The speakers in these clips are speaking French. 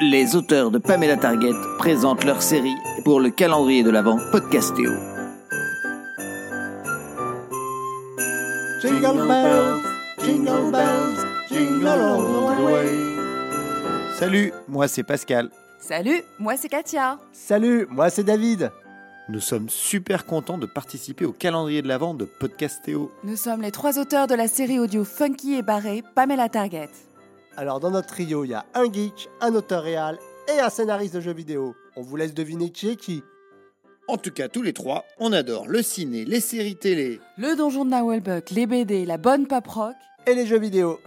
Les auteurs de Pamela Target présentent leur série pour le calendrier de l'Avent Podcastéo. Jingle bells, jingle bells, jingle all the way. Salut, moi c'est Pascal. Salut, moi c'est Katia. Salut, moi c'est David. Nous sommes super contents de participer au calendrier de l'Avent de Podcastéo. Nous sommes les trois auteurs de la série audio Funky et Barré, Pamela Target. Alors dans notre trio, il y a un geek, un auteur réel et un scénariste de jeux vidéo. On vous laisse deviner qui est qui. En tout cas, tous les trois, on adore le ciné, les séries télé. Le donjon de Nawelbuck, les BD, la bonne pop rock. Et les jeux vidéo.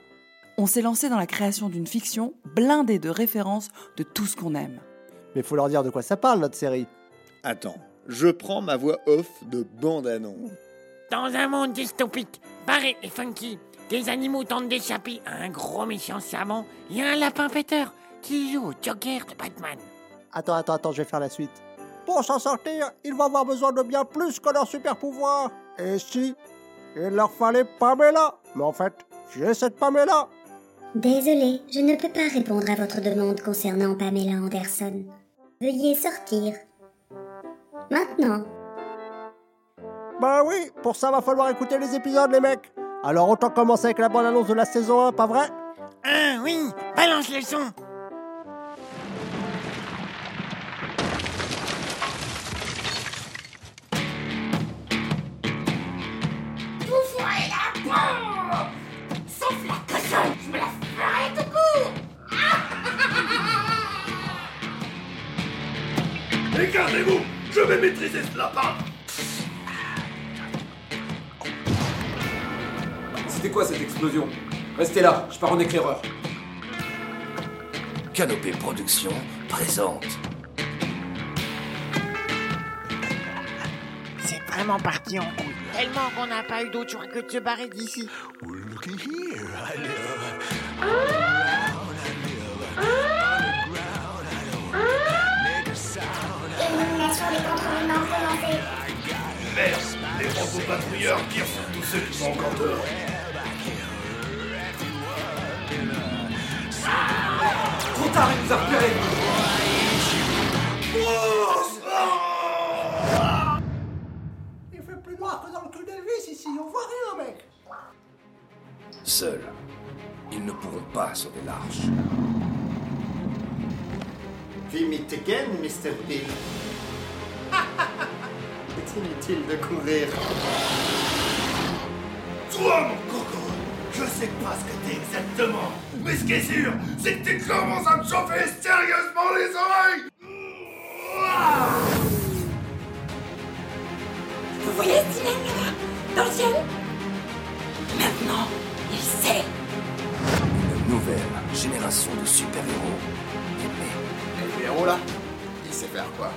On s'est lancé dans la création d'une fiction blindée de références de tout ce qu'on aime. Mais faut leur dire de quoi ça parle notre série. Attends, je prends ma voix off de bande-annonce. Dans un monde dystopique, barré et funky, des animaux tentent d'échapper à un gros méchant savant et un lapin péteur qui joue au Joker de Batman. Attends, attends, attends, je vais faire la suite. Pour s'en sortir, ils vont avoir besoin de bien plus que leur super pouvoir. Et si? Il leur fallait Pamela. Mais en fait, j'ai cette Pamela? Désolé, je ne peux pas répondre à votre demande concernant Pamela Anderson. Veuillez sortir. Maintenant. Bah oui, pour ça va falloir écouter les épisodes les mecs. Alors autant commencer avec la bonne annonce de la saison 1, pas vrai? Ah oui, balance le son. Vous ferez la peau! Sauf la cochonne, je me la ferai tout court. Écartez-vous Je vais maîtriser ce lapin C'était quoi cette explosion? Restez là, je pars en éclaireur. Canopée Production présente. C'est vraiment parti en couille. Tellement qu'on n'a pas eu d'autre choix que de se barrer d'ici. Élimination des contrevenants relancée. Merde Les robots patrouilleurs tirent sur tous ceux qui sont encore dehors. Tard, il nous a repérés Il fait plus noir que dans le tunnel vis ici, on voit rien mec. Seuls, ils ne pourront pas sauver l'arche. Film it again, Mr. Bill. C'est inutile de courir? Toi, mon coco Je sais pas ce que t'es exactement, mais ce qui est sûr, c'est que tu commences à me chauffer sérieusement les oreilles Vous voyez ce dilemme là-bas Dans le ciel? Maintenant, il sait. Une nouvelle génération de super-héros est née. Et le héros là Il sait faire quoi?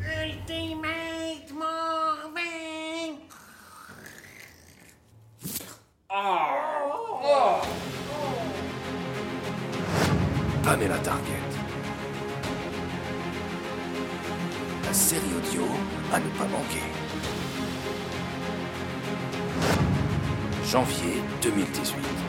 Ultimate Pamela Target. La série audio à ne pas manquer. Janvier 2018.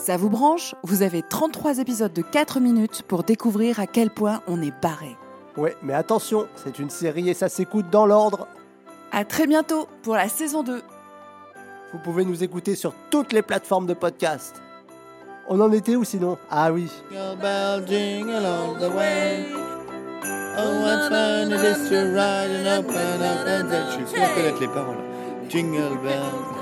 Ça vous branche? Vous avez 33 épisodes de 4 minutes pour découvrir à quel point on est barré. Ouais, mais attention, c'est une série et ça s'écoute dans l'ordre. À très bientôt pour la saison 2. Vous pouvez nous écouter sur toutes les plateformes de podcast. On en était où sinon? Ah oui. Jingle bell, jingle all the way. Oh, what fun it is to ride in a open up and Je suis sûr connaître les paroles. Jingle bell.